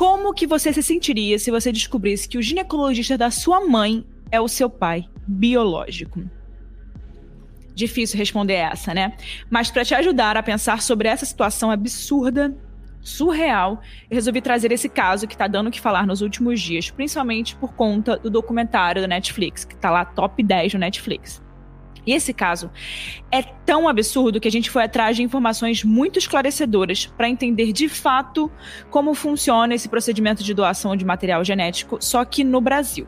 Como que você se sentiria se você descobrisse que o ginecologista da sua mãe é o seu pai biológico? Difícil responder essa, né? Mas para te ajudar a pensar sobre essa situação absurda, surreal, eu resolvi trazer esse caso que tá dando o que falar nos últimos dias, principalmente por conta do documentário da Netflix, que tá lá top 10 no Netflix. E esse caso é tão absurdo que a gente foi atrás de informações muito esclarecedoras para entender de fato como funciona esse procedimento de doação de material genético, só que no Brasil.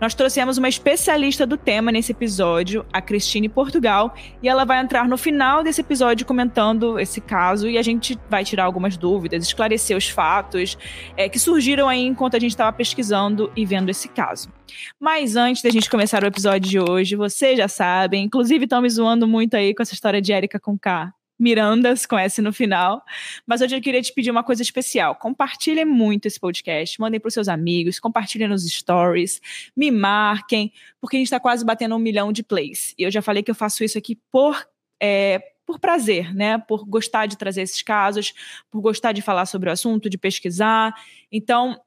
Nós trouxemos uma especialista do tema nesse episódio, a Cristine Portugal, e ela vai entrar no final desse episódio comentando esse caso e a gente vai tirar algumas dúvidas, esclarecer os fatos é, que surgiram aí enquanto a gente estava pesquisando e vendo esse caso. Mas antes da gente começar o episódio de hoje, vocês já sabem, inclusive estão me zoando muito aí com essa história de Erika com K. Mirandas com S no final. Mas hoje eu queria te pedir uma coisa especial. Compartilhem muito esse podcast, mandem para os seus amigos, compartilhem nos stories, me marquem, porque a gente está quase batendo um milhão de plays. E eu já falei que eu faço isso aqui por. É, por prazer, né? Por gostar de trazer esses casos, por gostar de falar sobre o assunto, de pesquisar. Então,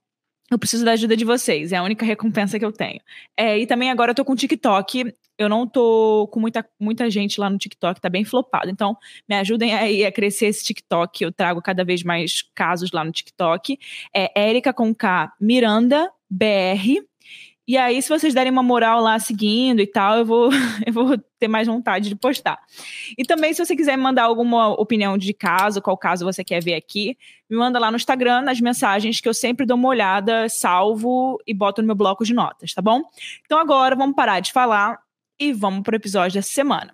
eu preciso da ajuda de vocês, é a única recompensa que eu tenho. É, e também agora eu tô com o TikTok. Eu não tô com muita, muita gente lá no TikTok, tá bem flopado. Então, me ajudem aí a crescer esse TikTok. Eu trago cada vez mais casos lá no TikTok. É Érica com K Miranda BR. E aí, se vocês derem uma moral lá seguindo e tal, eu vou, eu vou ter mais vontade de postar. E também, se você quiser mandar alguma opinião de caso, qual caso você quer ver aqui, me manda lá no Instagram, nas mensagens, que eu sempre dou uma olhada, salvo e boto no meu bloco de notas, tá bom? Então agora vamos parar de falar e vamos pro episódio dessa semana.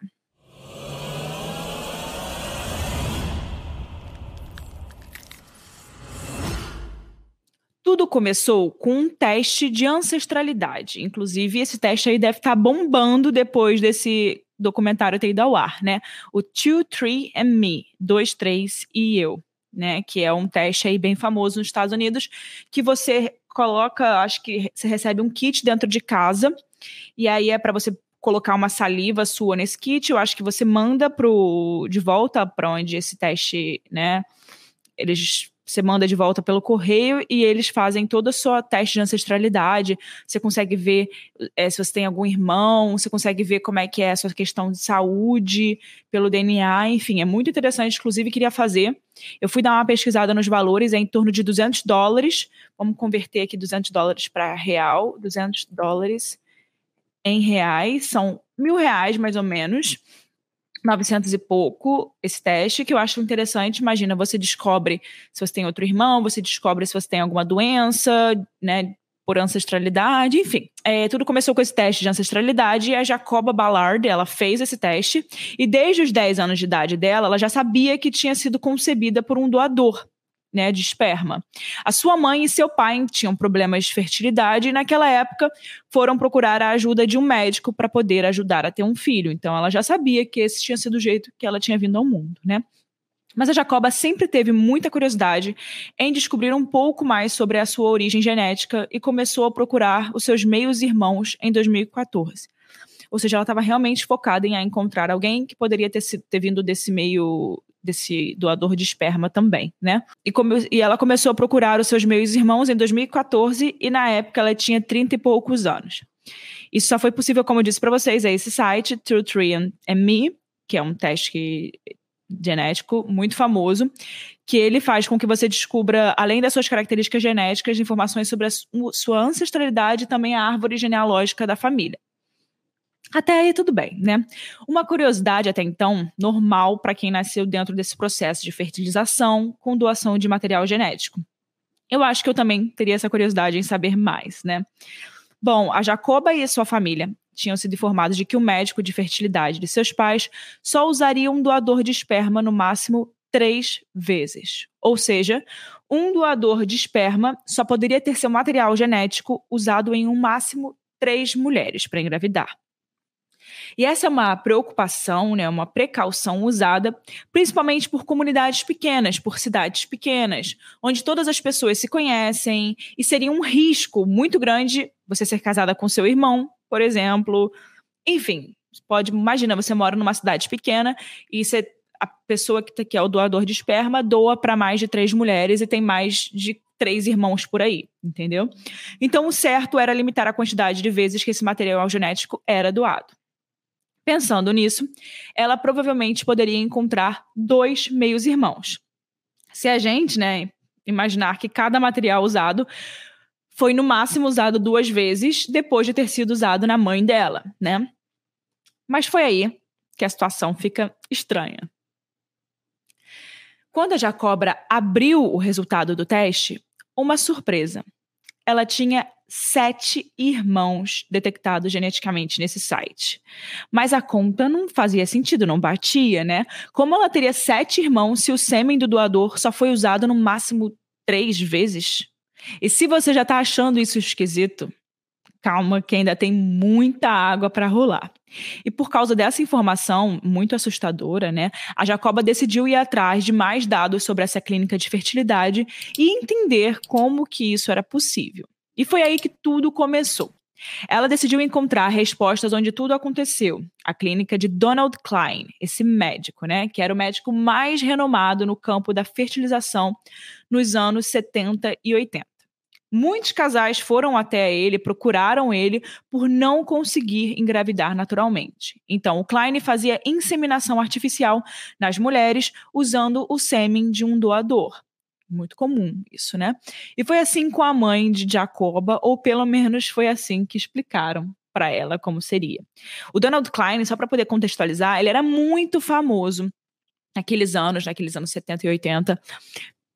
Tudo começou com um teste de ancestralidade. Inclusive, esse teste aí deve estar tá bombando depois desse documentário ter ido ao ar, né? O 2, 3 and Me, 2, 3 e eu, né? Que é um teste aí bem famoso nos Estados Unidos, que você coloca, acho que você recebe um kit dentro de casa, e aí é para você colocar uma saliva sua nesse kit, eu acho que você manda pro, de volta para onde esse teste, né? Eles você manda de volta pelo correio e eles fazem toda a sua teste de ancestralidade. Você consegue ver é, se você tem algum irmão, você consegue ver como é que é a sua questão de saúde pelo DNA, enfim, é muito interessante. Inclusive, queria fazer. Eu fui dar uma pesquisada nos valores, é em torno de 200 dólares. Vamos converter aqui 200 dólares para real. 200 dólares em reais são mil reais, mais ou menos. 900 e pouco esse teste, que eu acho interessante. Imagina, você descobre se você tem outro irmão, você descobre se você tem alguma doença, né, por ancestralidade, enfim. É, tudo começou com esse teste de ancestralidade e a Jacoba Ballard, ela fez esse teste e desde os 10 anos de idade dela, ela já sabia que tinha sido concebida por um doador né, de esperma. A sua mãe e seu pai tinham problemas de fertilidade e naquela época foram procurar a ajuda de um médico para poder ajudar a ter um filho. Então ela já sabia que esse tinha sido o jeito que ela tinha vindo ao mundo, né? Mas a Jacoba sempre teve muita curiosidade em descobrir um pouco mais sobre a sua origem genética e começou a procurar os seus meios irmãos em 2014. Ou seja, ela estava realmente focada em encontrar alguém que poderia ter, ter vindo desse meio desse doador de esperma também, né? E, e ela começou a procurar os seus meios irmãos em 2014 e na época ela tinha 30 e poucos anos. Isso só foi possível, como eu disse para vocês, é esse site, True 3 and Me, que é um teste genético muito famoso, que ele faz com que você descubra, além das suas características genéticas, informações sobre a sua ancestralidade e também a árvore genealógica da família. Até aí tudo bem, né? Uma curiosidade até então, normal para quem nasceu dentro desse processo de fertilização com doação de material genético. Eu acho que eu também teria essa curiosidade em saber mais, né? Bom, a Jacoba e sua família tinham sido informados de que o médico de fertilidade de seus pais só usaria um doador de esperma no máximo três vezes. Ou seja, um doador de esperma só poderia ter seu material genético usado em um máximo três mulheres para engravidar. E essa é uma preocupação, né, uma precaução usada principalmente por comunidades pequenas, por cidades pequenas, onde todas as pessoas se conhecem e seria um risco muito grande você ser casada com seu irmão, por exemplo. Enfim, pode imagina você mora numa cidade pequena e você a pessoa que, tá, que é o doador de esperma doa para mais de três mulheres e tem mais de três irmãos por aí, entendeu? Então, o certo era limitar a quantidade de vezes que esse material genético era doado. Pensando nisso, ela provavelmente poderia encontrar dois meios-irmãos. Se a gente, né, imaginar que cada material usado foi no máximo usado duas vezes depois de ter sido usado na mãe dela, né? Mas foi aí que a situação fica estranha. Quando a Jacobra abriu o resultado do teste, uma surpresa. Ela tinha sete irmãos detectados geneticamente nesse site. Mas a conta não fazia sentido, não batia, né? Como ela teria sete irmãos se o sêmen do doador só foi usado no máximo três vezes? E se você já está achando isso esquisito, calma que ainda tem muita água para rolar. E por causa dessa informação muito assustadora, né, a Jacoba decidiu ir atrás de mais dados sobre essa clínica de fertilidade e entender como que isso era possível. E foi aí que tudo começou. Ela decidiu encontrar respostas onde tudo aconteceu. A clínica de Donald Klein, esse médico, né, que era o médico mais renomado no campo da fertilização nos anos 70 e 80. Muitos casais foram até ele, procuraram ele por não conseguir engravidar naturalmente. Então, o Klein fazia inseminação artificial nas mulheres usando o sêmen de um doador. Muito comum isso, né? E foi assim com a mãe de Jacoba, ou pelo menos foi assim que explicaram para ela como seria. O Donald Klein, só para poder contextualizar, ele era muito famoso naqueles anos, naqueles anos 70 e 80,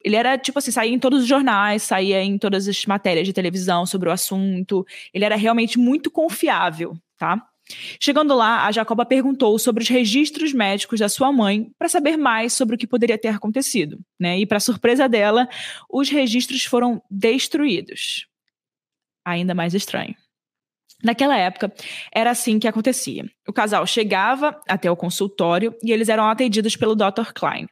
ele era, tipo assim, saía em todos os jornais, saía em todas as matérias de televisão sobre o assunto. Ele era realmente muito confiável, tá? Chegando lá, a Jacoba perguntou sobre os registros médicos da sua mãe para saber mais sobre o que poderia ter acontecido, né? E para surpresa dela, os registros foram destruídos. Ainda mais estranho. Naquela época, era assim que acontecia. O casal chegava até o consultório e eles eram atendidos pelo Dr. Klein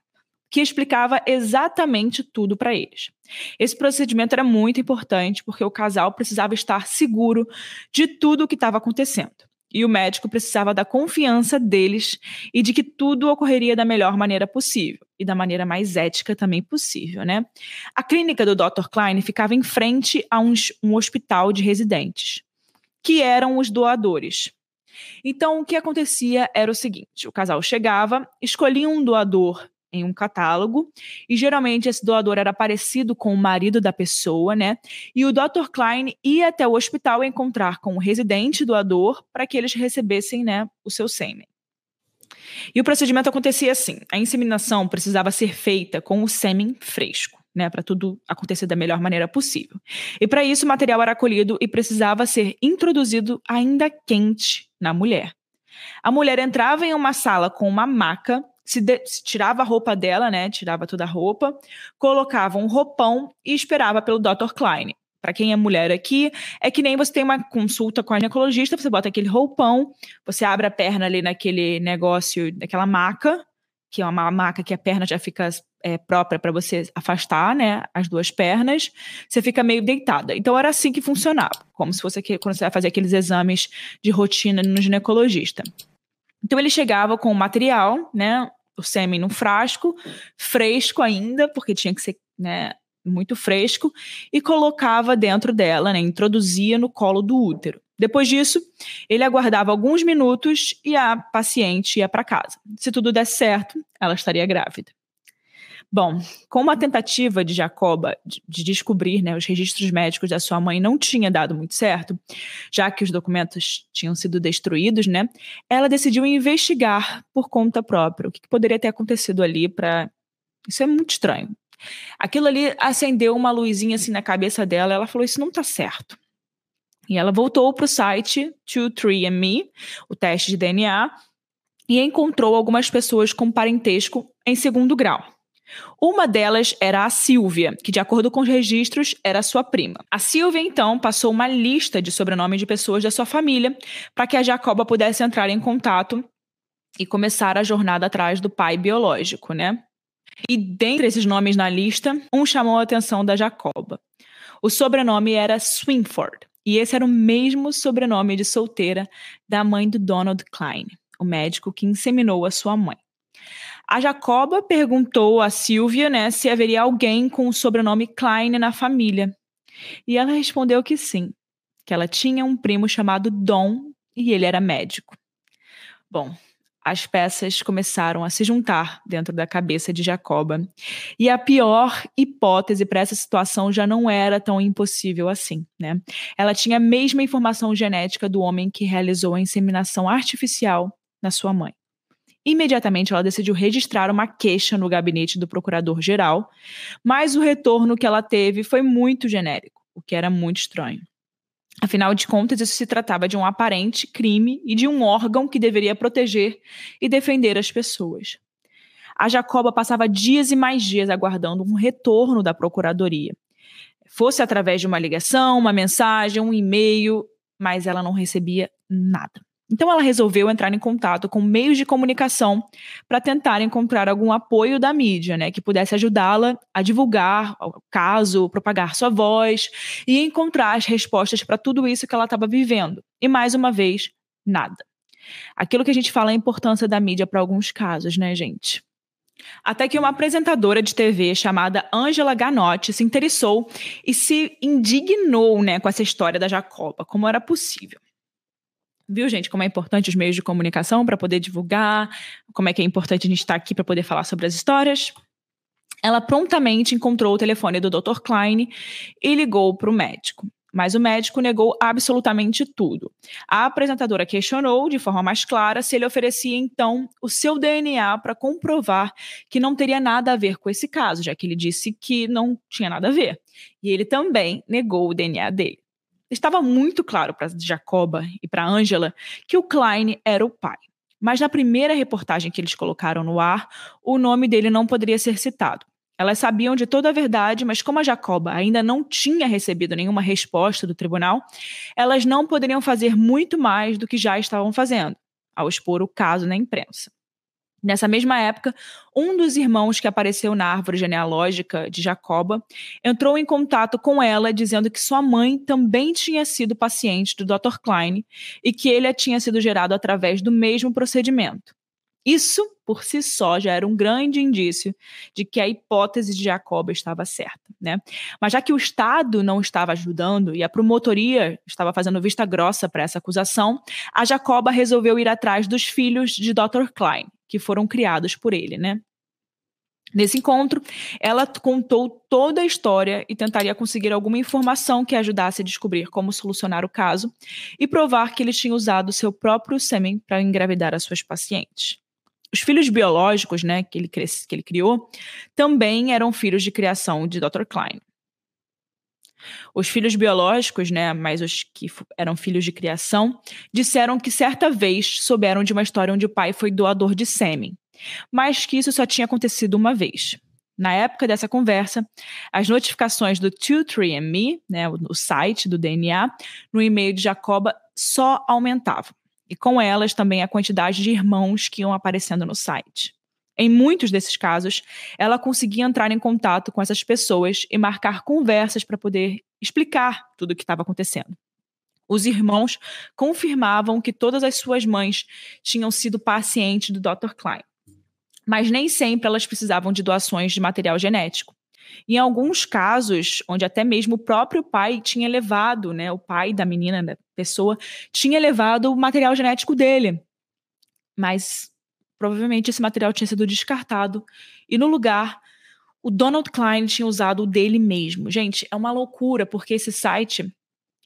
que explicava exatamente tudo para eles. Esse procedimento era muito importante porque o casal precisava estar seguro de tudo o que estava acontecendo. E o médico precisava da confiança deles e de que tudo ocorreria da melhor maneira possível e da maneira mais ética também possível, né? A clínica do Dr. Klein ficava em frente a um, um hospital de residentes, que eram os doadores. Então, o que acontecia era o seguinte: o casal chegava, escolhia um doador em um catálogo, e geralmente esse doador era parecido com o marido da pessoa, né? E o Dr. Klein ia até o hospital encontrar com o residente doador para que eles recebessem, né, o seu sêmen. E o procedimento acontecia assim: a inseminação precisava ser feita com o sêmen fresco. Né, para tudo acontecer da melhor maneira possível. E para isso, o material era colhido e precisava ser introduzido ainda quente na mulher. A mulher entrava em uma sala com uma maca se, de, se, tirava a roupa dela, né? Tirava toda a roupa, colocava um roupão e esperava pelo Dr. Klein. Para quem é mulher aqui, é que nem você tem uma consulta com a ginecologista, você bota aquele roupão, você abre a perna ali naquele negócio, naquela maca, que é uma maca que a perna já fica é, própria para você afastar, né, as duas pernas, você fica meio deitada. Então era assim que funcionava, como se fosse quando você vai fazer aqueles exames de rotina no ginecologista. Então ele chegava com o material, né, o sêmen num frasco, fresco ainda, porque tinha que ser né, muito fresco, e colocava dentro dela, né, introduzia no colo do útero. Depois disso, ele aguardava alguns minutos e a paciente ia para casa. Se tudo desse certo, ela estaria grávida. Bom, como a tentativa de Jacoba de, de descobrir né, os registros médicos da sua mãe não tinha dado muito certo, já que os documentos tinham sido destruídos, né, ela decidiu investigar por conta própria o que, que poderia ter acontecido ali para. Isso é muito estranho. Aquilo ali acendeu uma luzinha assim na cabeça dela, ela falou: Isso não está certo. E ela voltou para o site 23andMe, o teste de DNA, e encontrou algumas pessoas com parentesco em segundo grau. Uma delas era a Silvia, que, de acordo com os registros, era sua prima. A Silvia, então, passou uma lista de sobrenomes de pessoas da sua família para que a Jacoba pudesse entrar em contato e começar a jornada atrás do pai biológico, né? E dentre esses nomes na lista, um chamou a atenção da Jacoba. O sobrenome era Swinford, e esse era o mesmo sobrenome de solteira da mãe do Donald Klein, o médico que inseminou a sua mãe. A Jacoba perguntou a Silvia né, se haveria alguém com o sobrenome Klein na família. E ela respondeu que sim, que ela tinha um primo chamado Dom e ele era médico. Bom, as peças começaram a se juntar dentro da cabeça de Jacoba. E a pior hipótese para essa situação já não era tão impossível assim, né? Ela tinha a mesma informação genética do homem que realizou a inseminação artificial na sua mãe. Imediatamente ela decidiu registrar uma queixa no gabinete do procurador-geral, mas o retorno que ela teve foi muito genérico, o que era muito estranho. Afinal de contas, isso se tratava de um aparente crime e de um órgão que deveria proteger e defender as pessoas. A Jacoba passava dias e mais dias aguardando um retorno da procuradoria. Fosse através de uma ligação, uma mensagem, um e-mail, mas ela não recebia nada. Então ela resolveu entrar em contato com meios de comunicação para tentar encontrar algum apoio da mídia, né, que pudesse ajudá-la a divulgar o caso, propagar sua voz e encontrar as respostas para tudo isso que ela estava vivendo. E mais uma vez, nada. Aquilo que a gente fala é a importância da mídia para alguns casos, né, gente? Até que uma apresentadora de TV chamada Angela Ganotti se interessou e se indignou né, com essa história da Jacoba, como era possível. Viu, gente, como é importante os meios de comunicação para poder divulgar, como é que é importante a gente estar tá aqui para poder falar sobre as histórias? Ela prontamente encontrou o telefone do Dr. Klein e ligou para o médico. Mas o médico negou absolutamente tudo. A apresentadora questionou de forma mais clara se ele oferecia então o seu DNA para comprovar que não teria nada a ver com esse caso, já que ele disse que não tinha nada a ver. E ele também negou o DNA dele. Estava muito claro para Jacoba e para Angela que o Klein era o pai. Mas na primeira reportagem que eles colocaram no ar, o nome dele não poderia ser citado. Elas sabiam de toda a verdade, mas como a Jacoba ainda não tinha recebido nenhuma resposta do tribunal, elas não poderiam fazer muito mais do que já estavam fazendo, ao expor o caso na imprensa. Nessa mesma época, um dos irmãos que apareceu na árvore genealógica de Jacoba entrou em contato com ela dizendo que sua mãe também tinha sido paciente do Dr. Klein e que ele tinha sido gerado através do mesmo procedimento. Isso, por si só, já era um grande indício de que a hipótese de Jacoba estava certa. Né? Mas já que o Estado não estava ajudando e a promotoria estava fazendo vista grossa para essa acusação, a Jacoba resolveu ir atrás dos filhos de Dr. Klein que foram criados por ele, né? Nesse encontro, ela contou toda a história e tentaria conseguir alguma informação que ajudasse a descobrir como solucionar o caso e provar que ele tinha usado seu próprio sêmen para engravidar as suas pacientes. Os filhos biológicos, né, que ele, que ele criou, também eram filhos de criação de Dr. Klein. Os filhos biológicos, né, mas os que eram filhos de criação, disseram que certa vez souberam de uma história onde o pai foi doador de sêmen, mas que isso só tinha acontecido uma vez. Na época dessa conversa, as notificações do 23andMe, né, o site do DNA, no e-mail de Jacoba só aumentavam. E com elas também a quantidade de irmãos que iam aparecendo no site. Em muitos desses casos, ela conseguia entrar em contato com essas pessoas e marcar conversas para poder explicar tudo o que estava acontecendo. Os irmãos confirmavam que todas as suas mães tinham sido pacientes do Dr. Klein, mas nem sempre elas precisavam de doações de material genético. Em alguns casos, onde até mesmo o próprio pai tinha levado, né, o pai da menina, da pessoa, tinha levado o material genético dele. Mas Provavelmente esse material tinha sido descartado e no lugar o Donald Klein tinha usado o dele mesmo. Gente, é uma loucura porque esse site,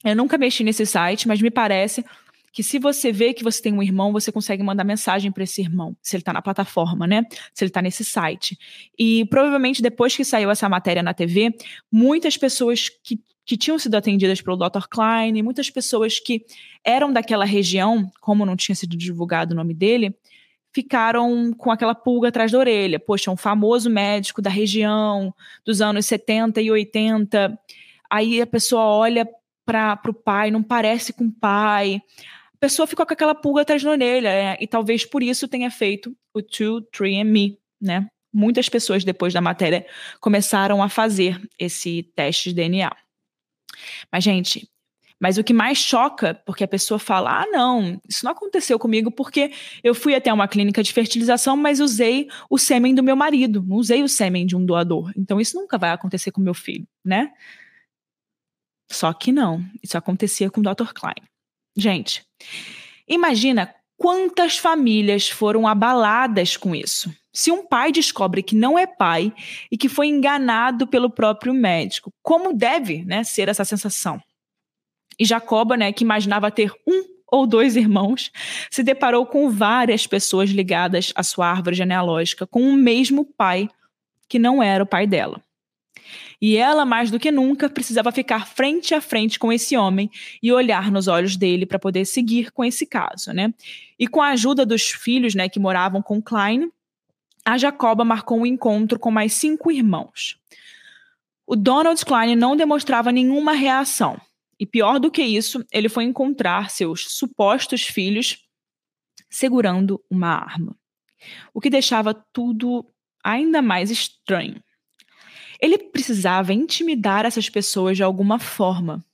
eu nunca mexi nesse site, mas me parece que se você vê que você tem um irmão, você consegue mandar mensagem para esse irmão, se ele está na plataforma, né? Se ele está nesse site. E provavelmente depois que saiu essa matéria na TV, muitas pessoas que, que tinham sido atendidas pelo Dr. Klein, muitas pessoas que eram daquela região, como não tinha sido divulgado o nome dele, ficaram com aquela pulga atrás da orelha. Poxa, um famoso médico da região dos anos 70 e 80. Aí a pessoa olha para o pai, não parece com o pai. A pessoa ficou com aquela pulga atrás da orelha, né? e talvez por isso tenha feito o 2, 3 Me, né? Muitas pessoas depois da matéria começaram a fazer esse teste de DNA. Mas, gente, mas o que mais choca, porque a pessoa fala: ah, não, isso não aconteceu comigo porque eu fui até uma clínica de fertilização, mas usei o sêmen do meu marido, não usei o sêmen de um doador. Então isso nunca vai acontecer com meu filho, né? Só que não, isso acontecia com o Dr. Klein. Gente, imagina quantas famílias foram abaladas com isso. Se um pai descobre que não é pai e que foi enganado pelo próprio médico, como deve né, ser essa sensação? E Jacoba, né, que imaginava ter um ou dois irmãos, se deparou com várias pessoas ligadas à sua árvore genealógica, com o mesmo pai que não era o pai dela. E ela, mais do que nunca, precisava ficar frente a frente com esse homem e olhar nos olhos dele para poder seguir com esse caso, né? E com a ajuda dos filhos, né, que moravam com Klein, a Jacoba marcou um encontro com mais cinco irmãos. O Donald Klein não demonstrava nenhuma reação, e pior do que isso, ele foi encontrar seus supostos filhos segurando uma arma, o que deixava tudo ainda mais estranho. Ele precisava intimidar essas pessoas de alguma forma.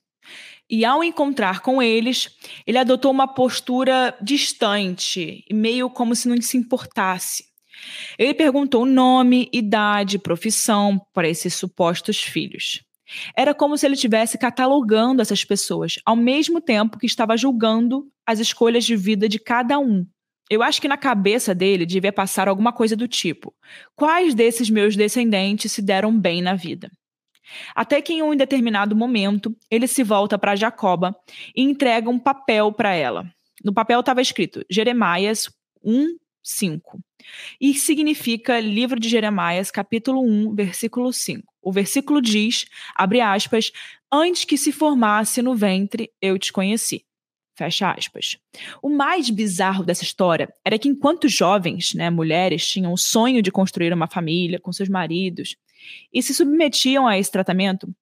E ao encontrar com eles, ele adotou uma postura distante e meio como se não se importasse. Ele perguntou nome, idade, profissão para esses supostos filhos. Era como se ele estivesse catalogando essas pessoas, ao mesmo tempo que estava julgando as escolhas de vida de cada um. Eu acho que na cabeça dele devia passar alguma coisa do tipo: quais desses meus descendentes se deram bem na vida? Até que em um determinado momento, ele se volta para Jacoba e entrega um papel para ela. No papel estava escrito Jeremias 1, 5. E significa livro de Jeremias, capítulo 1, versículo 5. O versículo diz, abre aspas, antes que se formasse no ventre, eu te conheci. Fecha aspas. O mais bizarro dessa história era que enquanto jovens, né, mulheres tinham o sonho de construir uma família com seus maridos e se submetiam a esse tratamento,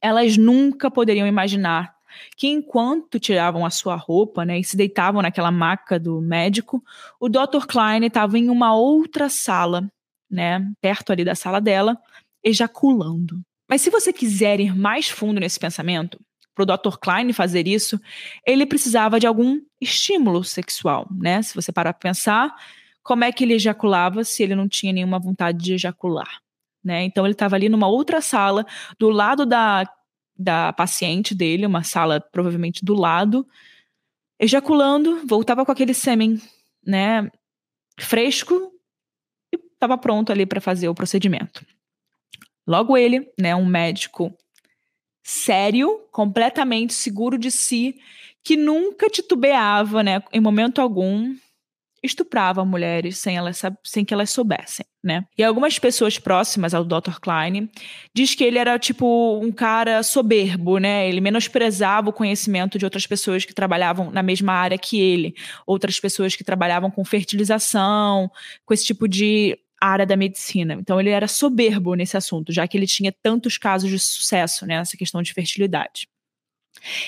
elas nunca poderiam imaginar que enquanto tiravam a sua roupa né, e se deitavam naquela maca do médico, o Dr. Klein estava em uma outra sala, né, perto ali da sala dela, ejaculando. Mas se você quiser ir mais fundo nesse pensamento, para o Dr. Klein fazer isso, ele precisava de algum estímulo sexual, né? Se você parar para pensar, como é que ele ejaculava se ele não tinha nenhuma vontade de ejacular, né? Então ele estava ali numa outra sala, do lado da da paciente dele, uma sala provavelmente do lado, ejaculando, voltava com aquele sêmen, né, fresco e estava pronto ali para fazer o procedimento. Logo ele, né, um médico sério, completamente seguro de si, que nunca titubeava, né, em momento algum, estuprava mulheres sem, elas, sem que elas soubessem, né? E algumas pessoas próximas ao Dr. Klein diz que ele era tipo um cara soberbo, né? Ele menosprezava o conhecimento de outras pessoas que trabalhavam na mesma área que ele, outras pessoas que trabalhavam com fertilização, com esse tipo de área da medicina. Então ele era soberbo nesse assunto, já que ele tinha tantos casos de sucesso né, nessa questão de fertilidade.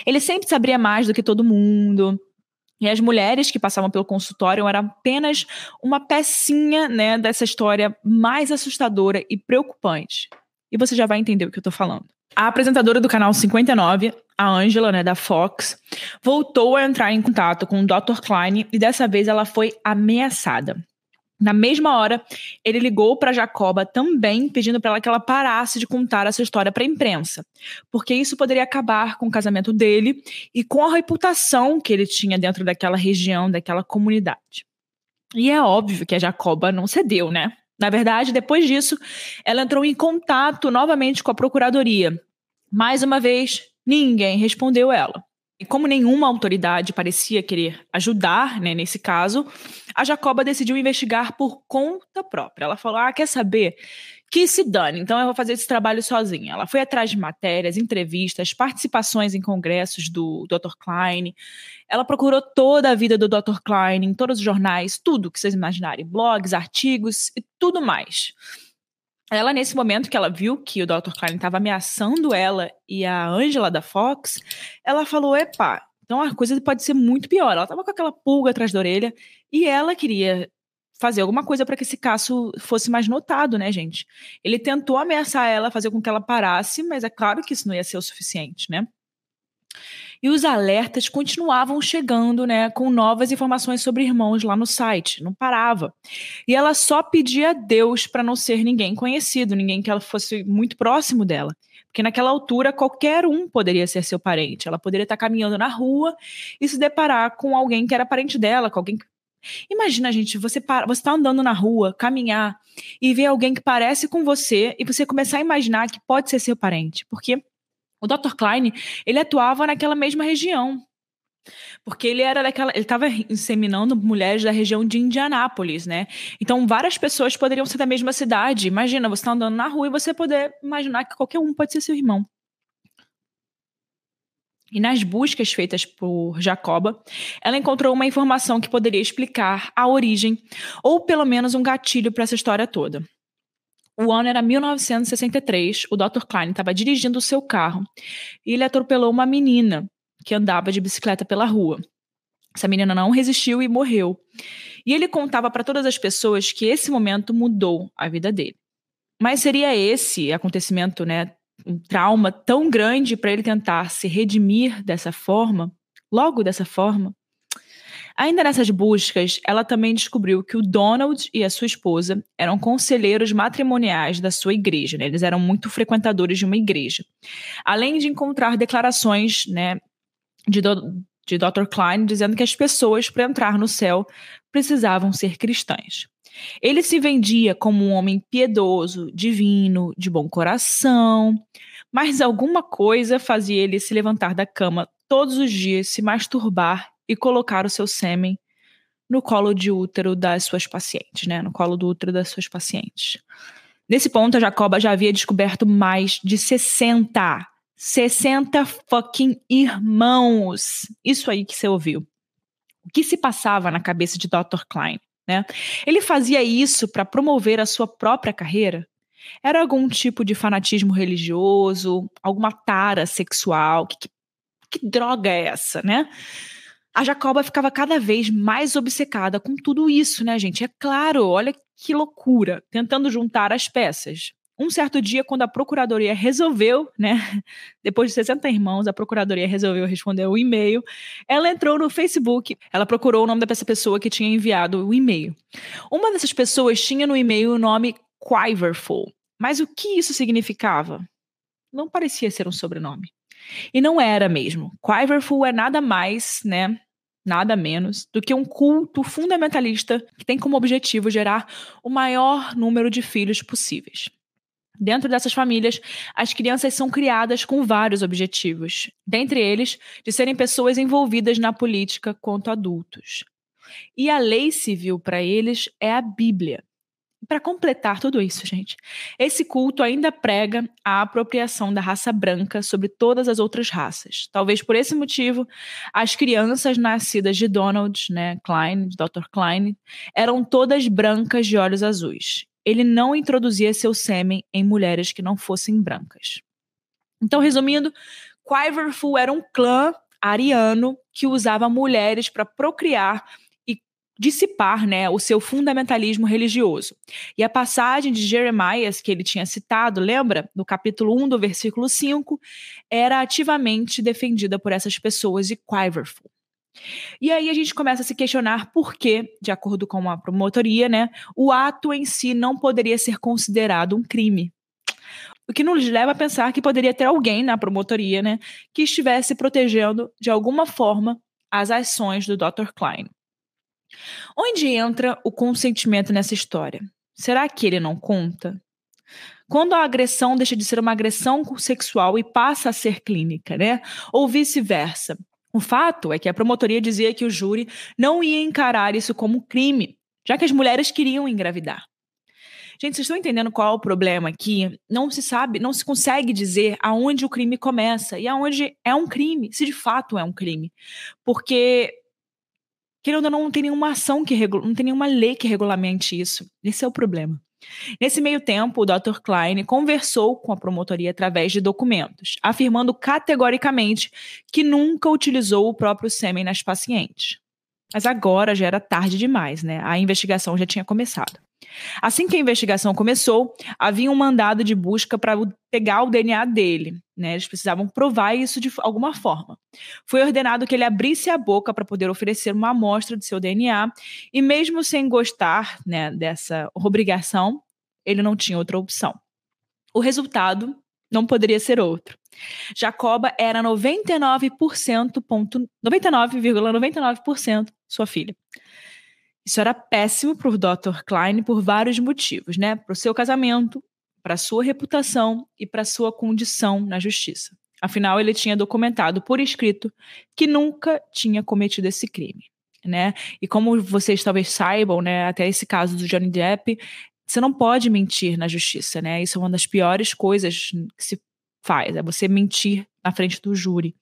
Ele sempre sabia mais do que todo mundo, e as mulheres que passavam pelo consultório eram apenas uma pecinha né, dessa história mais assustadora e preocupante. E você já vai entender o que eu tô falando. A apresentadora do canal 59, a Angela, né, da Fox, voltou a entrar em contato com o Dr. Klein e dessa vez ela foi ameaçada. Na mesma hora, ele ligou para Jacoba também, pedindo para ela que ela parasse de contar essa história para a imprensa, porque isso poderia acabar com o casamento dele e com a reputação que ele tinha dentro daquela região, daquela comunidade. E é óbvio que a Jacoba não cedeu, né? Na verdade, depois disso, ela entrou em contato novamente com a procuradoria. Mais uma vez, ninguém respondeu ela. E como nenhuma autoridade parecia querer ajudar né, nesse caso, a Jacoba decidiu investigar por conta própria. Ela falou: Ah, quer saber? que se dane, então eu vou fazer esse trabalho sozinha. Ela foi atrás de matérias, entrevistas, participações em congressos do Dr. Klein. Ela procurou toda a vida do Dr. Klein em todos os jornais, tudo que vocês imaginarem, blogs, artigos e tudo mais. Ela, nesse momento que ela viu que o Dr. Klein estava ameaçando ela e a Angela da Fox, ela falou: epa, então a coisa pode ser muito pior. Ela estava com aquela pulga atrás da orelha e ela queria fazer alguma coisa para que esse caso fosse mais notado, né, gente? Ele tentou ameaçar ela, fazer com que ela parasse, mas é claro que isso não ia ser o suficiente, né? E os alertas continuavam chegando, né, com novas informações sobre irmãos lá no site, não parava. E ela só pedia a Deus para não ser ninguém conhecido, ninguém que ela fosse muito próximo dela. Porque naquela altura qualquer um poderia ser seu parente. Ela poderia estar caminhando na rua e se deparar com alguém que era parente dela, com alguém que Imagina, gente, você para, você tá andando na rua, caminhar e ver alguém que parece com você e você começar a imaginar que pode ser seu parente, porque o Dr. Klein, ele atuava naquela mesma região. Porque ele era daquela, ele estava inseminando mulheres da região de Indianápolis, né? Então várias pessoas poderiam ser da mesma cidade. Imagina, você está andando na rua e você poder imaginar que qualquer um pode ser seu irmão. E nas buscas feitas por Jacoba, ela encontrou uma informação que poderia explicar a origem, ou pelo menos um gatilho para essa história toda. O ano era 1963, o Dr. Klein estava dirigindo o seu carro e ele atropelou uma menina que andava de bicicleta pela rua. Essa menina não resistiu e morreu. E ele contava para todas as pessoas que esse momento mudou a vida dele. Mas seria esse acontecimento, né, um trauma tão grande para ele tentar se redimir dessa forma, logo dessa forma. Ainda nessas buscas, ela também descobriu que o Donald e a sua esposa eram conselheiros matrimoniais da sua igreja, né? eles eram muito frequentadores de uma igreja. Além de encontrar declarações né, de, do, de Dr. Klein dizendo que as pessoas, para entrar no céu, precisavam ser cristãs. Ele se vendia como um homem piedoso, divino, de bom coração, mas alguma coisa fazia ele se levantar da cama todos os dias, se masturbar e colocar o seu sêmen no colo de útero das suas pacientes, né? No colo do útero das suas pacientes. Nesse ponto, a Jacoba já havia descoberto mais de 60, 60 fucking irmãos. Isso aí que você ouviu. O que se passava na cabeça de Dr. Klein? Né? Ele fazia isso para promover a sua própria carreira? Era algum tipo de fanatismo religioso, alguma tara sexual? Que, que, que droga é essa, né? A Jacoba ficava cada vez mais obcecada com tudo isso, né, gente? É claro, olha que loucura, tentando juntar as peças. Um certo dia, quando a procuradoria resolveu, né, depois de 60 irmãos, a procuradoria resolveu responder o e-mail, ela entrou no Facebook, ela procurou o nome dessa pessoa que tinha enviado o e-mail. Uma dessas pessoas tinha no e-mail o nome Quiverful, mas o que isso significava? Não parecia ser um sobrenome. E não era mesmo. Quiverful é nada mais, né, nada menos do que um culto fundamentalista que tem como objetivo gerar o maior número de filhos possíveis. Dentro dessas famílias, as crianças são criadas com vários objetivos, dentre eles, de serem pessoas envolvidas na política quanto adultos. E a lei civil para eles é a Bíblia. Para completar tudo isso, gente, esse culto ainda prega a apropriação da raça branca sobre todas as outras raças. Talvez por esse motivo, as crianças nascidas de Donald né, Klein, de Dr. Klein, eram todas brancas de olhos azuis ele não introduzia seu sêmen em mulheres que não fossem brancas. Então, resumindo, Quiverful era um clã ariano que usava mulheres para procriar e dissipar né, o seu fundamentalismo religioso. E a passagem de Jeremias que ele tinha citado, lembra? No capítulo 1 do versículo 5, era ativamente defendida por essas pessoas de Quiverful. E aí a gente começa a se questionar por que, de acordo com a promotoria, né, o ato em si não poderia ser considerado um crime. O que nos leva a pensar que poderia ter alguém na promotoria, né, que estivesse protegendo de alguma forma as ações do Dr. Klein. Onde entra o consentimento nessa história? Será que ele não conta? Quando a agressão deixa de ser uma agressão sexual e passa a ser clínica, né? Ou vice-versa. O fato é que a promotoria dizia que o júri não ia encarar isso como crime, já que as mulheres queriam engravidar. Gente, vocês estão entendendo qual é o problema aqui? Não se sabe, não se consegue dizer aonde o crime começa e aonde é um crime, se de fato é um crime. Porque, querendo ou não, não tem nenhuma ação que regula, não tem nenhuma lei que regulamente isso. Esse é o problema. Nesse meio tempo, o Dr. Klein conversou com a promotoria através de documentos, afirmando categoricamente que nunca utilizou o próprio sêmen nas pacientes. Mas agora já era tarde demais, né? A investigação já tinha começado. Assim que a investigação começou, havia um mandado de busca para pegar o DNA dele. Né? Eles precisavam provar isso de alguma forma. Foi ordenado que ele abrisse a boca para poder oferecer uma amostra de seu DNA, e mesmo sem gostar né, dessa obrigação, ele não tinha outra opção. O resultado não poderia ser outro. Jacoba era 99,99% 99,99% sua filha. Isso era péssimo para o Dr. Klein por vários motivos, né? Para o seu casamento, para sua reputação e para a sua condição na justiça. Afinal, ele tinha documentado por escrito que nunca tinha cometido esse crime, né? E como vocês talvez saibam, né, até esse caso do Johnny Depp, você não pode mentir na justiça, né? Isso é uma das piores coisas que se faz, é você mentir na frente do júri.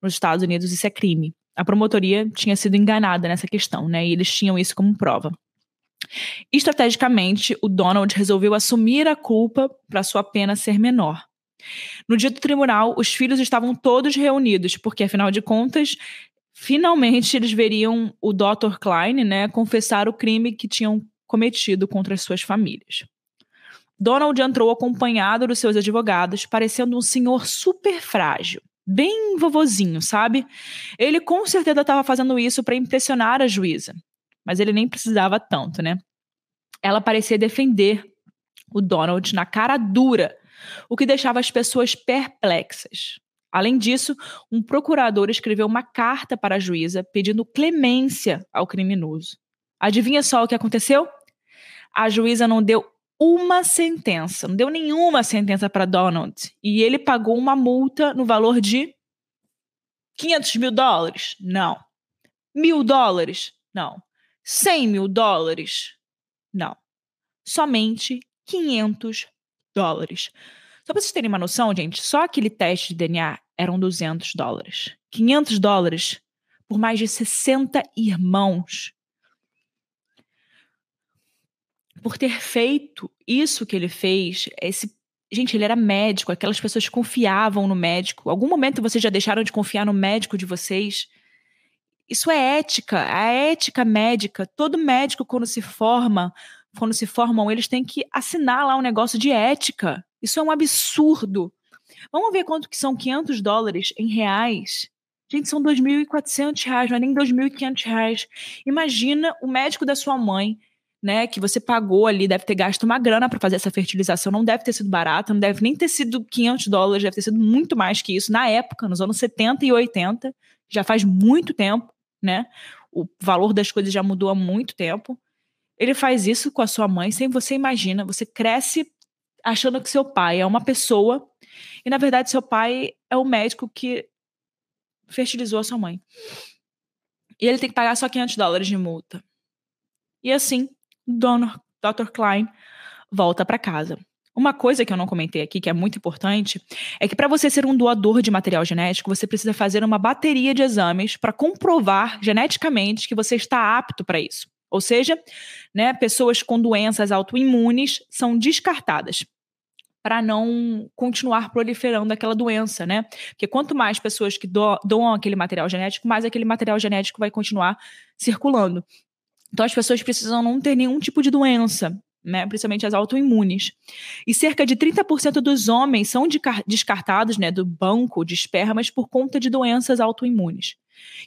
Nos Estados Unidos isso é crime a promotoria tinha sido enganada nessa questão, né? E eles tinham isso como prova. Estrategicamente, o Donald resolveu assumir a culpa para sua pena ser menor. No dia do tribunal, os filhos estavam todos reunidos, porque afinal de contas, finalmente eles veriam o Dr. Klein, né, confessar o crime que tinham cometido contra as suas famílias. Donald entrou acompanhado dos seus advogados, parecendo um senhor super frágil bem vovozinho, sabe? Ele com certeza estava fazendo isso para impressionar a juíza, mas ele nem precisava tanto, né? Ela parecia defender o Donald na cara dura, o que deixava as pessoas perplexas. Além disso, um procurador escreveu uma carta para a juíza pedindo clemência ao criminoso. Adivinha só o que aconteceu? A juíza não deu uma sentença, não deu nenhuma sentença para Donald. E ele pagou uma multa no valor de 500 mil dólares? Não. Mil dólares? Não. 100 mil dólares? Não. Somente 500 dólares. Só para vocês terem uma noção, gente, só aquele teste de DNA eram 200 dólares. 500 dólares por mais de 60 irmãos por ter feito isso que ele fez, esse Gente, ele era médico, aquelas pessoas confiavam no médico. Algum momento vocês já deixaram de confiar no médico de vocês? Isso é ética, a ética médica. Todo médico, quando se forma, quando se formam, eles têm que assinar lá um negócio de ética. Isso é um absurdo. Vamos ver quanto que são 500 dólares em reais. Gente, são 2.400 reais, não é nem 2.500 reais. Imagina o médico da sua mãe né, que você pagou ali, deve ter gasto uma grana para fazer essa fertilização, não deve ter sido barata, não deve nem ter sido 500 dólares, deve ter sido muito mais que isso na época, nos anos 70 e 80, já faz muito tempo, né? O valor das coisas já mudou há muito tempo. Ele faz isso com a sua mãe sem você imagina, você cresce achando que seu pai é uma pessoa e na verdade seu pai é o médico que fertilizou a sua mãe. E ele tem que pagar só 500 dólares de multa. E assim, Dr. Dr. Klein volta para casa. Uma coisa que eu não comentei aqui, que é muito importante, é que para você ser um doador de material genético, você precisa fazer uma bateria de exames para comprovar geneticamente que você está apto para isso. Ou seja, né, pessoas com doenças autoimunes são descartadas para não continuar proliferando aquela doença, né? Porque quanto mais pessoas que doam aquele material genético, mais aquele material genético vai continuar circulando. Então, as pessoas precisam não ter nenhum tipo de doença, né, principalmente as autoimunes. E cerca de 30% dos homens são descartados né, do banco de espermas por conta de doenças autoimunes.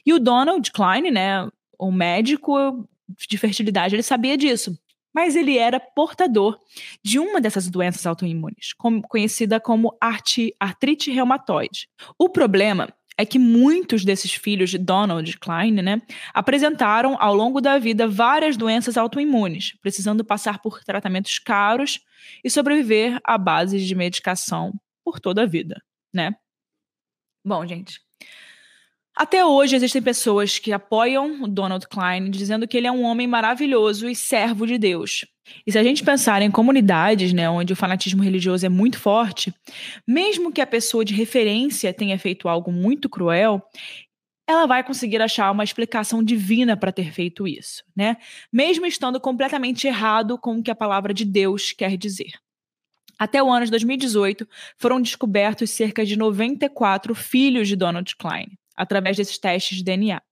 E o Donald Klein, né, o médico de fertilidade, ele sabia disso. Mas ele era portador de uma dessas doenças autoimunes, conhecida como artrite reumatoide. O problema é que muitos desses filhos de Donald Klein, né, apresentaram ao longo da vida várias doenças autoimunes, precisando passar por tratamentos caros e sobreviver à base de medicação por toda a vida, né? Bom, gente, Até hoje existem pessoas que apoiam o Donald Klein, dizendo que ele é um homem maravilhoso e servo de Deus. E se a gente pensar em comunidades, né, onde o fanatismo religioso é muito forte, mesmo que a pessoa de referência tenha feito algo muito cruel, ela vai conseguir achar uma explicação divina para ter feito isso, né? Mesmo estando completamente errado com o que a palavra de Deus quer dizer. Até o ano de 2018, foram descobertos cerca de 94 filhos de Donald Klein através desses testes de DNA.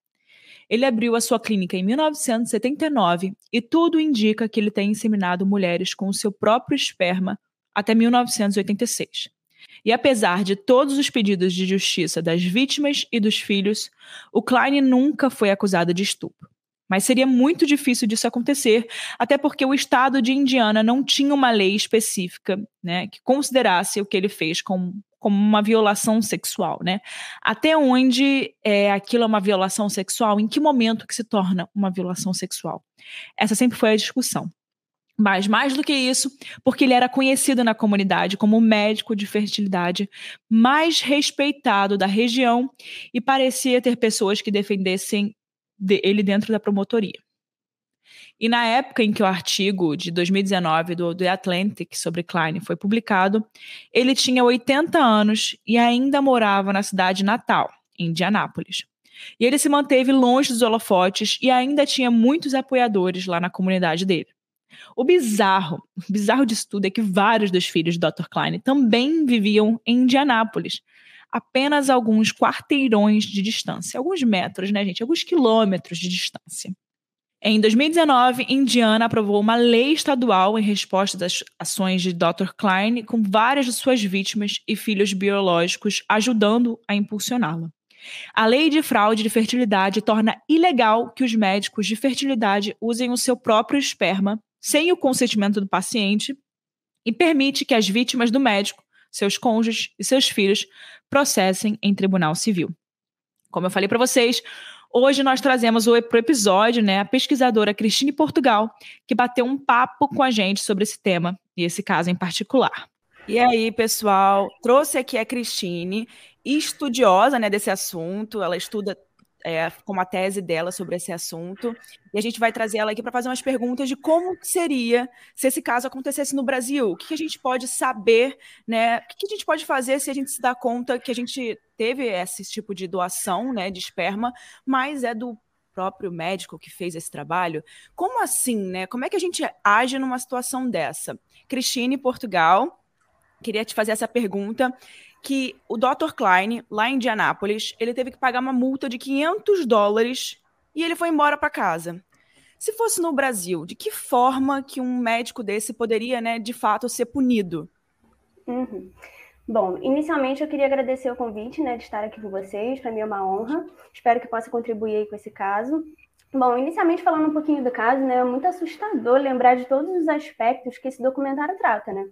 Ele abriu a sua clínica em 1979 e tudo indica que ele tem inseminado mulheres com o seu próprio esperma até 1986. E apesar de todos os pedidos de justiça das vítimas e dos filhos, o Klein nunca foi acusado de estupro. Mas seria muito difícil disso acontecer, até porque o estado de Indiana não tinha uma lei específica né, que considerasse o que ele fez como, como uma violação sexual. Né? Até onde é, aquilo é uma violação sexual? Em que momento que se torna uma violação sexual? Essa sempre foi a discussão. Mas mais do que isso, porque ele era conhecido na comunidade como o médico de fertilidade mais respeitado da região e parecia ter pessoas que defendessem de, ele dentro da promotoria. E na época em que o artigo de 2019 do The Atlantic sobre Klein foi publicado, ele tinha 80 anos e ainda morava na cidade natal, Indianápolis. E ele se manteve longe dos holofotes e ainda tinha muitos apoiadores lá na comunidade dele. O bizarro, o bizarro disso tudo é que vários dos filhos de Dr. Klein também viviam em Indianápolis, apenas alguns quarteirões de distância, alguns metros, né, gente? Alguns quilômetros de distância. Em 2019, Indiana aprovou uma lei estadual em resposta às ações de Dr. Klein, com várias de suas vítimas e filhos biológicos ajudando a impulsioná-la. A lei de fraude de fertilidade torna ilegal que os médicos de fertilidade usem o seu próprio esperma sem o consentimento do paciente e permite que as vítimas do médico seus cônjuges e seus filhos processem em tribunal civil. Como eu falei para vocês, hoje nós trazemos o episódio né, a pesquisadora Cristine Portugal, que bateu um papo com a gente sobre esse tema e esse caso em particular. E aí, pessoal, trouxe aqui a Cristine, estudiosa né, desse assunto, ela estuda é, como a tese dela sobre esse assunto. E a gente vai trazer ela aqui para fazer umas perguntas de como seria se esse caso acontecesse no Brasil. O que, a gente pode saber, né? O que, que, a gente pode fazer se a gente se dá conta que a gente teve esse tipo de doação né, de esperma, mas é do próprio médico que fez esse trabalho. Como assim, né? Como é que a gente age numa situação dessa? Cristine, Portugal, queria te fazer essa pergunta que o Dr. Klein, lá em Indianápolis, ele teve que pagar uma multa de 500 dólares e ele foi embora para casa. Se fosse no Brasil, de que forma que um médico desse poderia, né, de fato, ser punido? Uhum. Bom, inicialmente eu queria agradecer o convite, né, de estar aqui com vocês. Para mim é uma honra. Espero que possa contribuir com esse caso. Bom, inicialmente falando um pouquinho do caso, né, é muito assustador lembrar de todos os aspectos que esse documentário trata, né?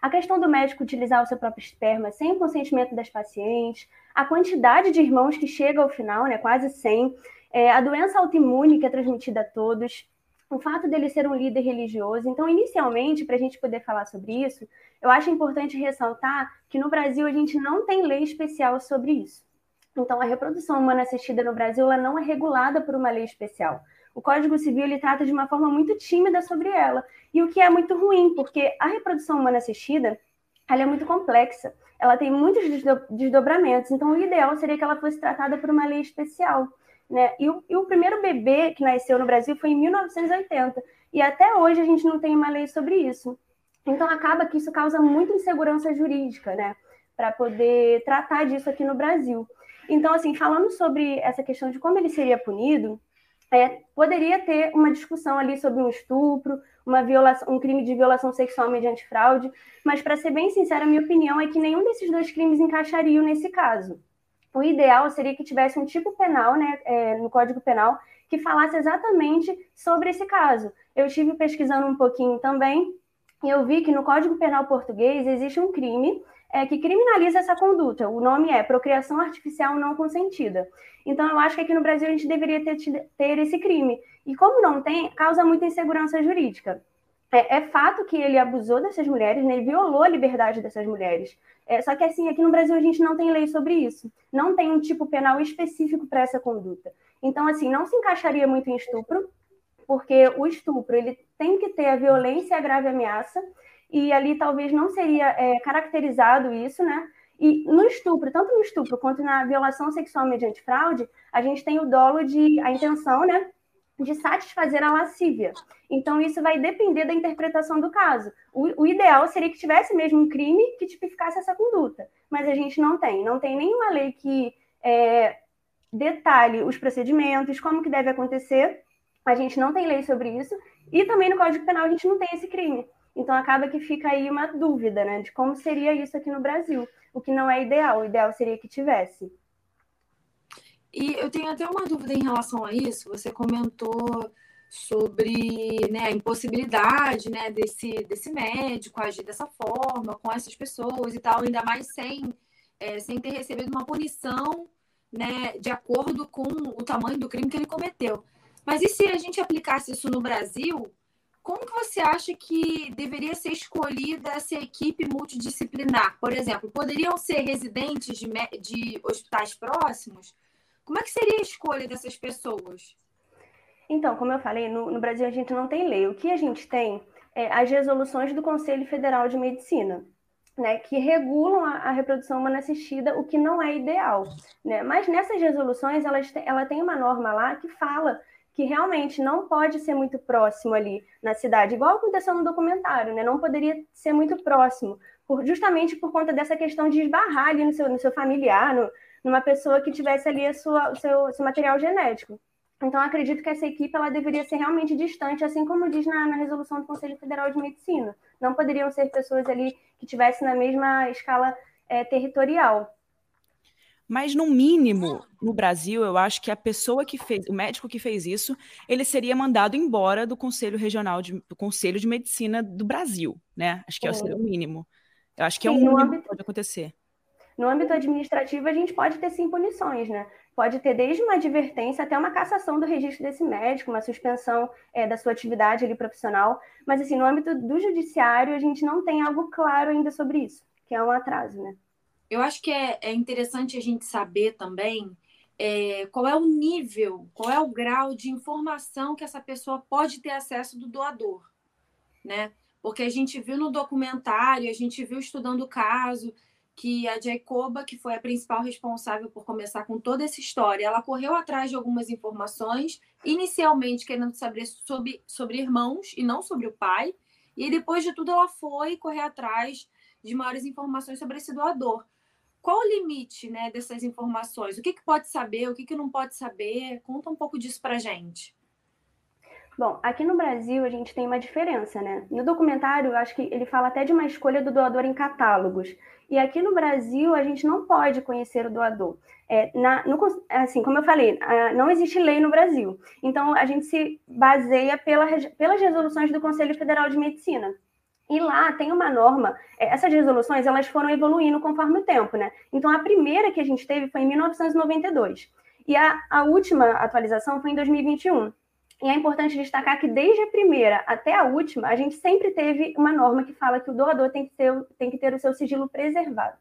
A questão do médico utilizar o seu próprio esperma sem o consentimento das pacientes, a quantidade de irmãos que chega ao final, né, quase 100, é, a doença autoimune que é transmitida a todos, o fato dele ser um líder religioso. Então, inicialmente, para a gente poder falar sobre isso, eu acho importante ressaltar que no Brasil a gente não tem lei especial sobre isso. Então, a reprodução humana assistida no Brasil ela não é regulada por uma lei especial o Código Civil ele trata de uma forma muito tímida sobre ela. E o que é muito ruim, porque a reprodução humana assistida ela é muito complexa. Ela tem muitos desdobramentos. Então, o ideal seria que ela fosse tratada por uma lei especial. Né? E, o, e o primeiro bebê que nasceu no Brasil foi em 1980. E até hoje a gente não tem uma lei sobre isso. Então, acaba que isso causa muita insegurança jurídica, né? Para poder tratar disso aqui no Brasil. Então, assim, falando sobre essa questão de como ele seria punido, é, poderia ter uma discussão ali sobre um estupro, uma violação, um crime de violação sexual mediante fraude, mas para ser bem sincera, minha opinião é que nenhum desses dois crimes encaixariam nesse caso. O ideal seria que tivesse um tipo penal, né, é, no Código Penal, que falasse exatamente sobre esse caso. Eu estive pesquisando um pouquinho também e eu vi que no Código Penal português existe um crime é, que criminaliza essa conduta. O nome é procriação artificial não consentida. Então, eu acho que aqui no Brasil a gente deveria ter, ter esse crime. E como não tem, causa muita insegurança jurídica. é, é, fato que ele abusou dessas mulheres, né? ele violou a liberdade dessas mulheres. É, só que, assim, aqui no Brasil a gente não tem lei sobre isso. Não tem um tipo penal específico para essa conduta. Então, assim, não se encaixaria muito em estupro, porque o estupro ele tem que ter a violência e a grave ameaça, e ali talvez não seria é, caracterizado isso, né? E no estupro, tanto no estupro quanto na violação sexual mediante fraude, a gente tem o dolo de a intenção, né, de satisfazer a lascívia. Então, isso vai depender da interpretação do caso. O, o, ideal seria que tivesse mesmo um crime que tipificasse essa conduta, mas a gente não tem. Não tem nenhuma lei que é, detalhe os procedimentos, como que deve acontecer. A gente não tem lei sobre isso. E também no Código Penal a gente não tem esse crime. Então, acaba que fica aí uma dúvida né, de como seria isso aqui no Brasil, o que não é ideal. O ideal seria que tivesse. E eu tenho até uma dúvida em relação a isso. Você comentou sobre né, a impossibilidade né, desse, desse médico agir dessa forma, com essas pessoas e tal, ainda mais sem, é, sem ter recebido uma punição né, de acordo com o tamanho do crime que ele cometeu. Mas e se a gente aplicasse isso no Brasil? Como que você acha que deveria ser escolhida essa equipe multidisciplinar? Por exemplo, poderiam ser residentes de, de hospitais próximos? Como é que seria a escolha dessas pessoas? Então, como eu falei, no, no Brasil a gente não tem lei. O que a gente tem é as resoluções do Conselho Federal de Medicina. Né, que regulam a, a, reprodução humana assistida, o que não é ideal. Né? Mas nessas resoluções, elas, ela tem uma norma lá que fala que realmente não pode ser muito próximo ali na cidade, igual aconteceu no documentário, né? não poderia ser muito próximo, por, justamente por conta dessa questão de esbarrar ali no seu, no seu familiar, no, numa pessoa que tivesse ali a sua, o seu, seu material genético. Então, acredito que essa equipe ela deveria ser realmente distante, assim como diz na, na, resolução do Conselho Federal de Medicina. Não poderiam ser pessoas ali que tivessem na mesma escala é, territorial. Mas, no mínimo, no Brasil, eu acho que a pessoa que fez, o médico que fez isso, ele seria mandado embora do Conselho Regional, de, do Conselho de Medicina do Brasil, né? Acho que é, é o mínimo. Eu acho que é Sim, é o mínimo âmbito... que pode acontecer. No âmbito administrativo, a gente pode ter sim punições, né? Pode ter desde uma advertência até uma cassação do registro desse médico, uma suspensão é, da sua atividade ali profissional. Mas, assim, no âmbito do judiciário, a gente não tem algo claro ainda sobre isso, que é um atraso, né? Eu acho que é, é interessante a gente saber também é, qual é o nível, qual é o grau de informação que essa pessoa pode ter acesso do doador, né? Porque a gente viu no documentário, a gente viu estudando o caso, que a Jacoba, que foi a principal responsável por começar com toda essa história, ela correu atrás de algumas informações, inicialmente querendo saber sobre, sobre irmãos e não sobre o pai, e depois de tudo ela foi correr atrás de maiores informações sobre esse doador. Qual o limite né, dessas informações? O que, que pode saber, o que, que não pode saber? Conta um pouco disso para gente. Bom, aqui no Brasil a gente tem uma diferença, né? No documentário, eu acho que ele fala até de uma escolha do doador em catálogos. E aqui no Brasil, a gente não pode conhecer o doador. É, na, no, assim, como eu falei, não existe lei no Brasil. Então, a gente se baseia pela, pelas resoluções do Conselho Federal de Medicina. E lá tem uma norma, é, essas resoluções elas foram evoluindo conforme o tempo, né? Então, a primeira que a gente teve foi em 1992. E a, a última atualização foi em 2021. E é importante destacar que desde a primeira até a última, a gente sempre teve uma norma que fala que o doador tem que ter, tem que ter o seu sigilo preservado.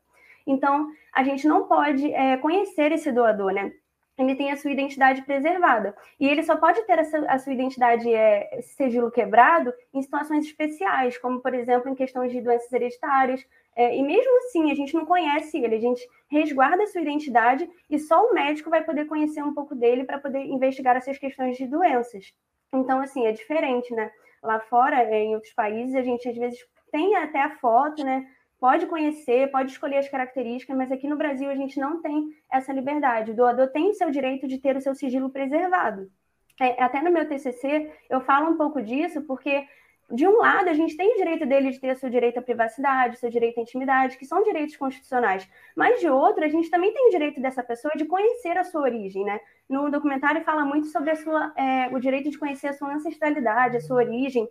Então, a gente não pode é, conhecer esse doador, né? Ele tem a sua identidade preservada. E ele só pode ter a sua, identidade, é, esse sigilo quebrado, em situações especiais, como, por exemplo, em questões de doenças hereditárias, é, e mesmo assim, a gente não conhece ele, a gente resguarda a sua identidade e só o médico vai poder conhecer um pouco dele para poder investigar essas questões de doenças. Então, assim, é diferente, né? Lá fora, é, em outros países, a gente às vezes tem até a foto, né? Pode conhecer, pode escolher as características, mas aqui no Brasil a gente não tem essa liberdade. O doador tem o seu direito de ter o seu sigilo preservado. É, até no meu TCC eu falo um pouco disso, porque de um lado, a gente tem o direito dele de ter seu direito à privacidade, seu direito à intimidade, que são direitos constitucionais, mas de outro, a gente também tem o direito dessa pessoa de conhecer a sua origem, né? No documentário fala muito sobre sua, é, o direito de conhecer a sua ancestralidade, a sua origem,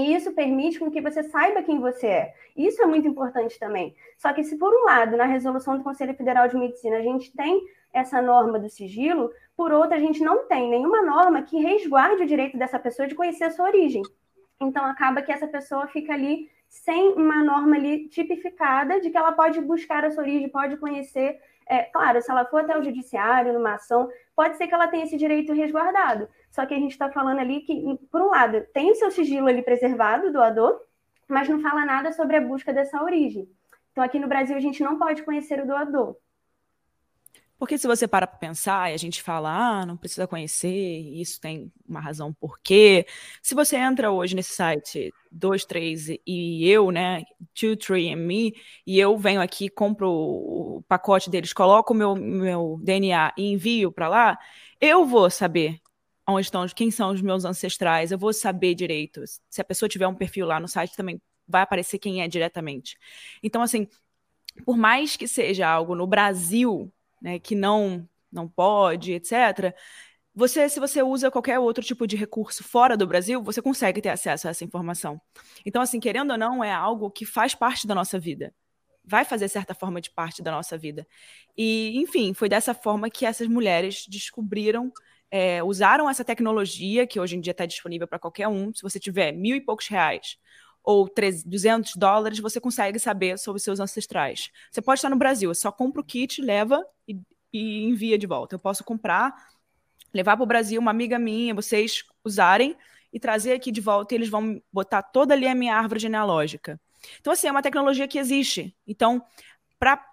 e isso permite com que você saiba quem você é. Isso é muito importante também. Só que se por um lado, na resolução do Conselho Federal de Medicina, a gente tem essa norma do sigilo, por outro, a gente não tem nenhuma norma que resguarde o direito dessa pessoa de conhecer a sua origem. Então acaba que essa pessoa fica ali sem uma norma ali tipificada de que ela pode buscar a sua origem, pode conhecer. É, claro, se ela for até o judiciário, numa ação, pode ser que ela tenha esse direito resguardado. Só que a gente está falando ali que, por um lado, tem o seu sigilo ali preservado, doador, mas não fala nada sobre a busca dessa origem. Então, aqui no Brasil, a gente não pode conhecer o doador. Porque se você para para pensar e a gente fala, ah, não precisa conhecer, isso tem uma razão por quê. Se você entra hoje nesse site 23 e eu, né, 23 Me, e eu venho aqui, compro o pacote deles, coloco o meu, meu DNA e envio para lá, eu vou saber onde estão, quem são os meus ancestrais, eu vou saber direito. Se a pessoa tiver um perfil lá no site, também vai aparecer quem é diretamente. Então, assim, por mais que seja algo no Brasil né, que não não pode, etc. Você, se você usa qualquer outro tipo de recurso fora do Brasil, você consegue ter acesso a essa informação. Então, assim, querendo ou não, é algo que faz parte da nossa vida. Vai fazer certa forma de parte da nossa vida. E, enfim, foi dessa forma que essas mulheres descobriram, é, usaram essa tecnologia, que hoje em dia está disponível para qualquer um. Se você tiver mil e poucos reais ou 200 dólares, você consegue saber sobre seus ancestrais. Você pode estar no Brasil, só compra o kit, leva e e envia de volta. Eu posso comprar, levar para o Brasil uma amiga minha, vocês usarem e trazer aqui de volta e eles vão botar toda ali a minha árvore genealógica. Então, assim, é uma tecnologia que existe. Então, pra,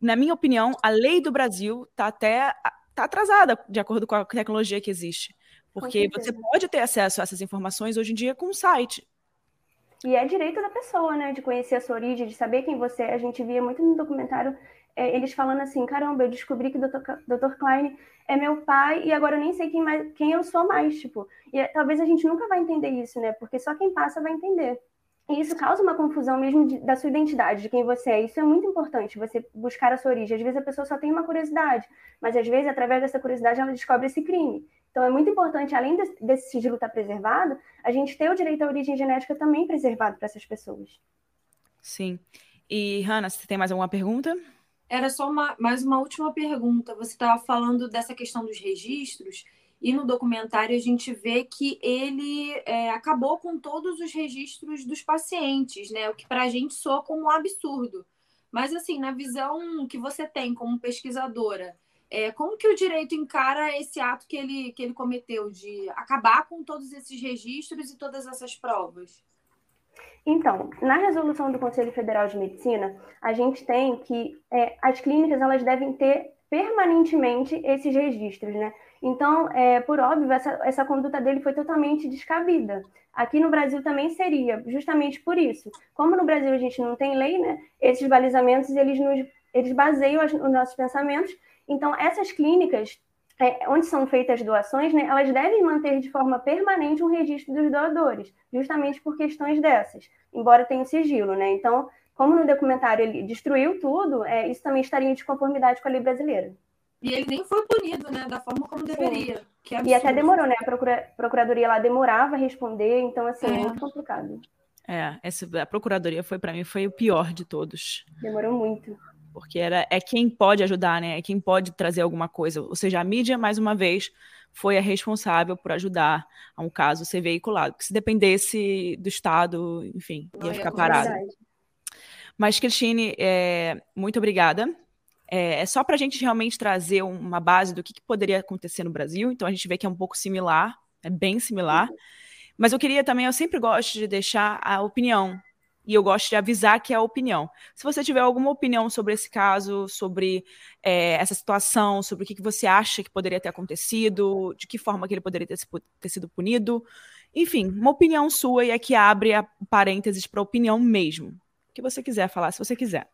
na minha opinião, a lei do Brasil está até tá atrasada de acordo com a tecnologia que existe. Porque você pode ter acesso a essas informações hoje em dia com um site. E é direito da pessoa, né? De conhecer a sua origem, de saber quem você é. A gente via muito no documentário é, eles falando assim, caramba, eu descobri que o Dr. Klein é meu pai e agora eu nem sei quem, mais, quem eu sou mais, tipo. E é, talvez a gente nunca vai entender isso, né? Porque só quem passa vai entender. E isso causa uma confusão mesmo de, da sua identidade, de quem você é. Isso é muito importante, você buscar a sua origem. Às vezes a pessoa só tem uma curiosidade, mas às vezes, através dessa curiosidade, ela descobre esse crime. Então é muito importante, além desse, desse sigilo estar preservado, a gente ter o direito à origem genética também preservado para essas pessoas. Sim. E, Hanna, você tem mais alguma pergunta? Era só uma, mais uma última pergunta. Você estava falando dessa questão dos registros, e no documentário a gente vê que ele é, acabou com todos os registros dos pacientes, né? O que para a gente soa como um absurdo. Mas, assim, na visão que você tem como pesquisadora, é, como que o direito encara esse ato que ele, que ele cometeu de acabar com todos esses registros e todas essas provas? Então, na resolução do Conselho Federal de Medicina, a gente tem que é, as clínicas elas devem ter permanentemente esses registros, né? Então, é, por óbvio, essa, essa conduta dele foi totalmente descabida. Aqui no Brasil também seria, justamente por isso. Como no Brasil a gente não tem lei, né? Esses balizamentos, eles, nos, eles baseiam os nossos pensamentos. Então, essas clínicas é, onde são feitas doações, né, elas devem manter de forma permanente um registro dos doadores, justamente por questões dessas, embora tenha sigilo, né? Então, como no documentário ele destruiu tudo, é, isso também estaria em desconformidade com a lei brasileira. E ele nem foi punido, né, da forma como deveria. e até demorou, né? A procura, procuradoria lá demorava a responder, então assim, é, é muito complicado. É, essa, a procuradoria foi para mim foi o pior de todos. Demorou muito porque era, é quem pode ajudar, né? É quem pode trazer alguma coisa. Ou seja, a mídia, mais uma vez, foi a responsável por ajudar a um caso ser veiculado. Porque se dependesse do Estado, enfim, ia Não, ficar é parado. Mas, Cristine, é, muito obrigada. É, é só para a gente realmente trazer uma base do que, que, poderia acontecer no Brasil. Então, a gente vê que é um pouco similar, é bem similar. Uhum. Mas eu queria também, eu sempre gosto de deixar a opinião e eu gosto de avisar que é a opinião. Se você tiver alguma opinião sobre esse caso, sobre é, essa situação, sobre o que, que você acha que poderia ter acontecido, de que forma que ele poderia ter, ter sido punido, enfim, uma opinião sua e é que abre a parênteses para opinião mesmo. O que você quiser falar, se você quiser.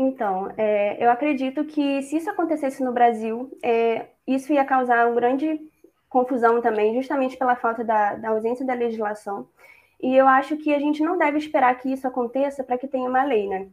Então, é, eu acredito que se isso acontecesse no Brasil, é, isso ia causar uma grande confusão também, justamente pela falta da, da ausência da legislação. E eu acho que a gente não deve esperar que isso aconteça para que tenha uma lei, né?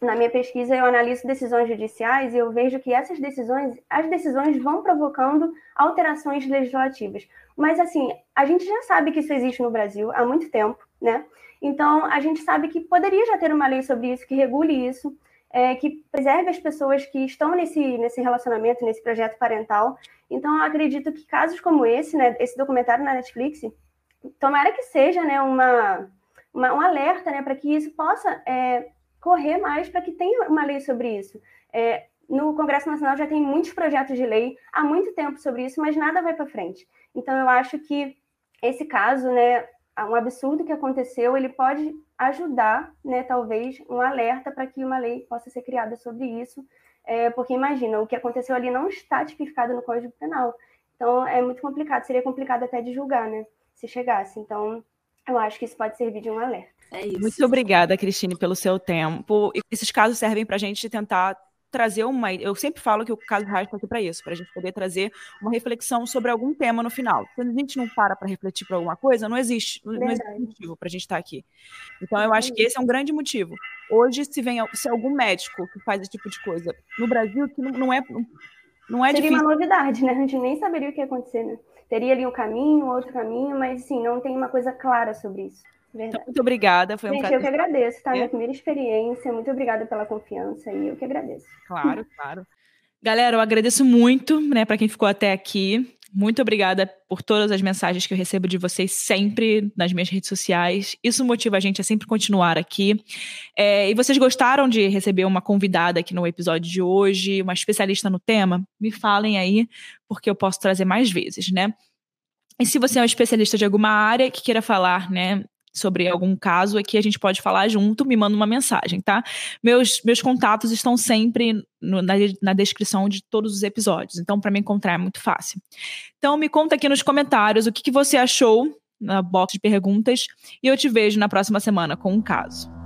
Na minha pesquisa, eu analiso decisões judiciais e eu vejo que essas decisões, as decisões vão provocando alterações legislativas. Mas, assim, a gente já sabe que isso existe no Brasil há muito tempo, né? Então, a gente sabe que poderia já ter uma lei sobre isso, que regule isso, é, que preserve as pessoas que estão nesse, nesse relacionamento, nesse projeto parental. Então, eu acredito que casos como esse, né, esse documentário na Netflix, tomara que seja né, uma, uma um alerta né, para que isso possa é, correr mais, para que tenha uma lei sobre isso. É, no Congresso Nacional já tem muitos projetos de lei há muito tempo sobre isso, mas nada vai para frente. Então, eu acho que esse caso, né, um absurdo que aconteceu, ele pode ajudar, né, talvez, um alerta para que uma lei possa ser criada sobre isso, é, porque imagina, o que aconteceu ali não está tipificado no Código Penal. Então, é muito complicado, seria complicado até de julgar, né, se chegasse. Então, eu acho que isso pode servir de um alerta. É muito obrigada, Cristine, pelo seu tempo. Esses casos servem para a gente tentar trazer uma. Eu sempre falo que o caso Reis está aqui para isso, para a gente poder trazer uma reflexão sobre algum tema no final. Quando a gente não para para refletir por alguma coisa, não existe, não existe motivo para a gente estar tá aqui. Então, eu acho que esse é um grande motivo. Hoje, se vem se algum médico que faz esse tipo de coisa no Brasil, que não, não é. Não é Seria difícil. uma novidade, né? A gente nem saberia o que ia acontecer, né? Teria ali um caminho, outro caminho, mas sim, não tem uma coisa clara sobre isso. Então, muito obrigada, foi um Gente, prazer. eu que agradeço, tá? Minha primeira experiência, muito obrigada pela confiança e eu que agradeço. Claro, claro. Galera, eu agradeço muito, né, para quem ficou até aqui. Muito obrigada por todas as mensagens que eu recebo de vocês sempre nas minhas redes sociais. Isso motiva a gente a sempre continuar aqui. É, e vocês gostaram de receber uma convidada aqui no episódio de hoje, uma especialista no tema? Me falem aí, porque eu posso trazer mais vezes, né? E se você é um especialista de alguma área que queira falar, né, sobre algum caso aqui, a gente pode falar junto, me manda uma mensagem, tá? Meus, meus contatos estão sempre no, na, na descrição de todos os episódios, então para me encontrar é muito fácil. Então me conta aqui nos comentários o que, que você achou na box de perguntas e eu te vejo na próxima semana com um caso.